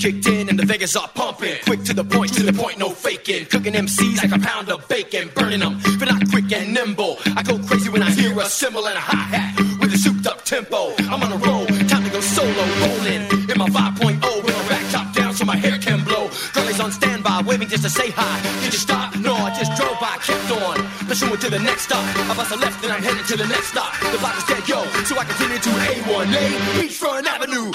kicked in and the Vegas are pumping. Quick to the point, to the point, no faking. Cooking MCs like a pound of bacon, burning them, but not quick and nimble. I go crazy when I hear a cymbal and a hi hat with a souped up tempo. I'm on a roll, time to go solo, rolling in my 5.0 with a back top down so my hair can blow. Girlies on standby, waving just to say hi. Did you stop? No, I just drove by, kept on. Pursuing to the next stop. I bust a left and I'm headed to the next stop. The block is dead, yo, so I continue to A1A, Beachfront Avenue.